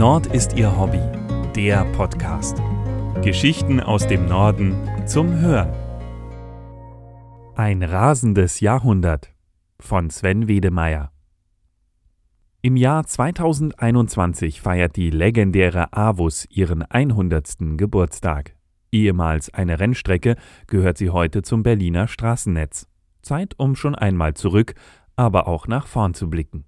Nord ist ihr Hobby, der Podcast. Geschichten aus dem Norden zum Hören. Ein rasendes Jahrhundert von Sven Wedemeyer. Im Jahr 2021 feiert die legendäre Avus ihren 100. Geburtstag. Ehemals eine Rennstrecke gehört sie heute zum Berliner Straßennetz. Zeit, um schon einmal zurück, aber auch nach vorn zu blicken.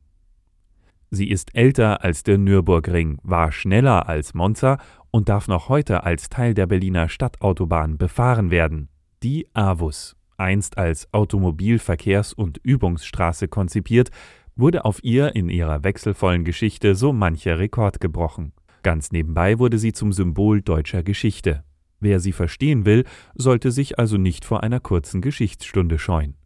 Sie ist älter als der Nürburgring, war schneller als Monza und darf noch heute als Teil der Berliner Stadtautobahn befahren werden. Die AVUS, einst als Automobilverkehrs- und Übungsstraße konzipiert, wurde auf ihr in ihrer wechselvollen Geschichte so mancher Rekord gebrochen. Ganz nebenbei wurde sie zum Symbol deutscher Geschichte. Wer sie verstehen will, sollte sich also nicht vor einer kurzen Geschichtsstunde scheuen.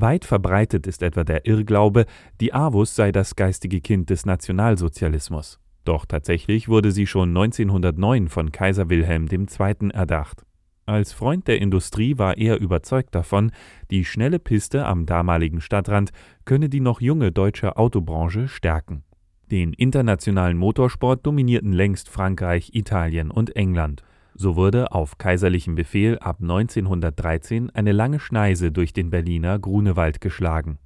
Weit verbreitet ist etwa der Irrglaube, die AWUS sei das geistige Kind des Nationalsozialismus. Doch tatsächlich wurde sie schon 1909 von Kaiser Wilhelm II. erdacht. Als Freund der Industrie war er überzeugt davon, die schnelle Piste am damaligen Stadtrand könne die noch junge deutsche Autobranche stärken. Den internationalen Motorsport dominierten längst Frankreich, Italien und England. So wurde auf kaiserlichen Befehl ab 1913 eine lange Schneise durch den Berliner Grunewald geschlagen.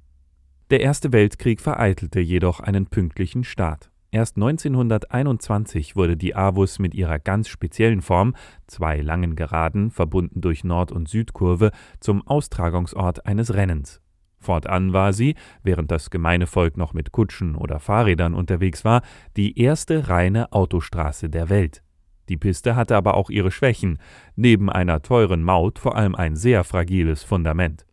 Der Erste Weltkrieg vereitelte jedoch einen pünktlichen Start. Erst 1921 wurde die Avus mit ihrer ganz speziellen Form, zwei langen Geraden, verbunden durch Nord- und Südkurve, zum Austragungsort eines Rennens. Fortan war sie, während das gemeine Volk noch mit Kutschen oder Fahrrädern unterwegs war, die erste reine Autostraße der Welt. Die Piste hatte aber auch ihre Schwächen, neben einer teuren Maut vor allem ein sehr fragiles Fundament.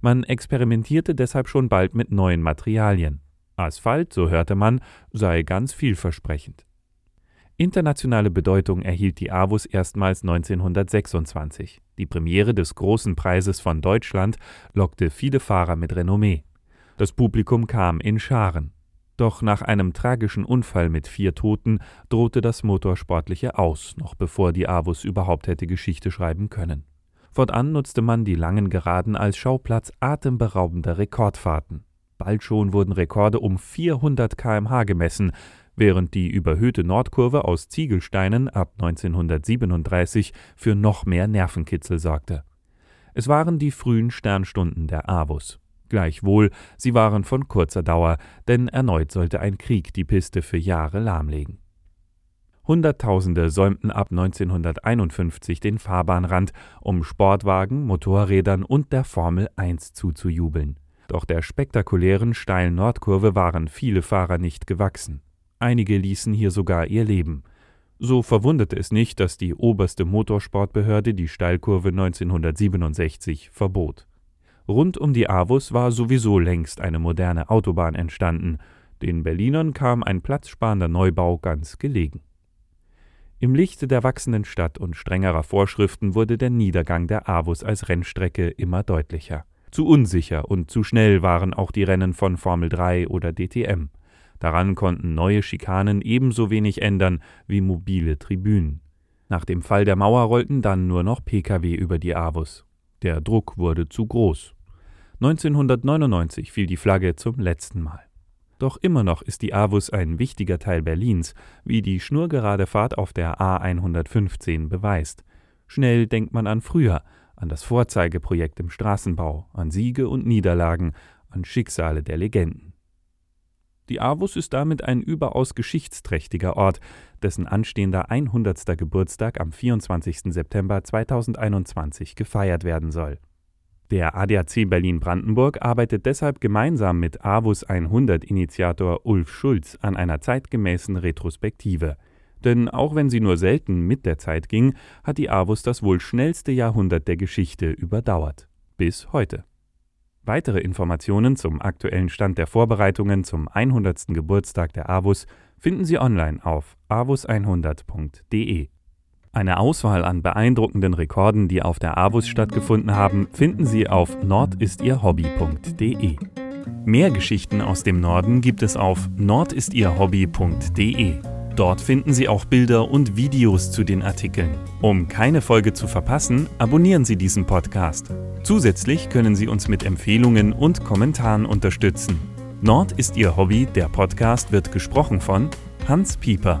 Man experimentierte deshalb schon bald mit neuen Materialien. Asphalt, so hörte man, sei ganz vielversprechend. Internationale Bedeutung erhielt die Avus erstmals 1926. Die Premiere des Großen Preises von Deutschland lockte viele Fahrer mit Renommee. Das Publikum kam in Scharen. Doch nach einem tragischen Unfall mit vier Toten drohte das Motorsportliche aus, noch bevor die Avus überhaupt hätte Geschichte schreiben können. Fortan nutzte man die langen Geraden als Schauplatz atemberaubender Rekordfahrten. Bald schon wurden Rekorde um 400 km/h gemessen, während die überhöhte Nordkurve aus Ziegelsteinen ab 1937 für noch mehr Nervenkitzel sorgte. Es waren die frühen Sternstunden der Avus. Gleichwohl, sie waren von kurzer Dauer, denn erneut sollte ein Krieg die Piste für Jahre lahmlegen. Hunderttausende säumten ab 1951 den Fahrbahnrand, um Sportwagen, Motorrädern und der Formel 1 zuzujubeln. Doch der spektakulären steilen Nordkurve waren viele Fahrer nicht gewachsen. Einige ließen hier sogar ihr Leben. So verwunderte es nicht, dass die oberste Motorsportbehörde die Steilkurve 1967 verbot. Rund um die Avus war sowieso längst eine moderne Autobahn entstanden. Den Berlinern kam ein platzsparender Neubau ganz gelegen. Im Lichte der wachsenden Stadt und strengerer Vorschriften wurde der Niedergang der Avus als Rennstrecke immer deutlicher. Zu unsicher und zu schnell waren auch die Rennen von Formel 3 oder DTM. Daran konnten neue Schikanen ebenso wenig ändern wie mobile Tribünen. Nach dem Fall der Mauer rollten dann nur noch Pkw über die Avus. Der Druck wurde zu groß. 1999 fiel die Flagge zum letzten Mal. Doch immer noch ist die Avus ein wichtiger Teil Berlins, wie die schnurgerade Fahrt auf der A115 beweist. Schnell denkt man an früher, an das Vorzeigeprojekt im Straßenbau, an Siege und Niederlagen, an Schicksale der Legenden. Die Avus ist damit ein überaus geschichtsträchtiger Ort, dessen anstehender 100. Geburtstag am 24. September 2021 gefeiert werden soll. Der ADAC Berlin-Brandenburg arbeitet deshalb gemeinsam mit AWUS 100-Initiator Ulf Schulz an einer zeitgemäßen Retrospektive. Denn auch wenn sie nur selten mit der Zeit ging, hat die AWUS das wohl schnellste Jahrhundert der Geschichte überdauert. Bis heute. Weitere Informationen zum aktuellen Stand der Vorbereitungen zum 100. Geburtstag der AWUS finden Sie online auf avus100.de. Eine Auswahl an beeindruckenden Rekorden, die auf der AWUS stattgefunden haben, finden Sie auf nordistierhobby.de. Mehr Geschichten aus dem Norden gibt es auf nordistierhobby.de. Dort finden Sie auch Bilder und Videos zu den Artikeln. Um keine Folge zu verpassen, abonnieren Sie diesen Podcast. Zusätzlich können Sie uns mit Empfehlungen und Kommentaren unterstützen. Nord ist Ihr Hobby, der Podcast wird gesprochen von Hans Pieper.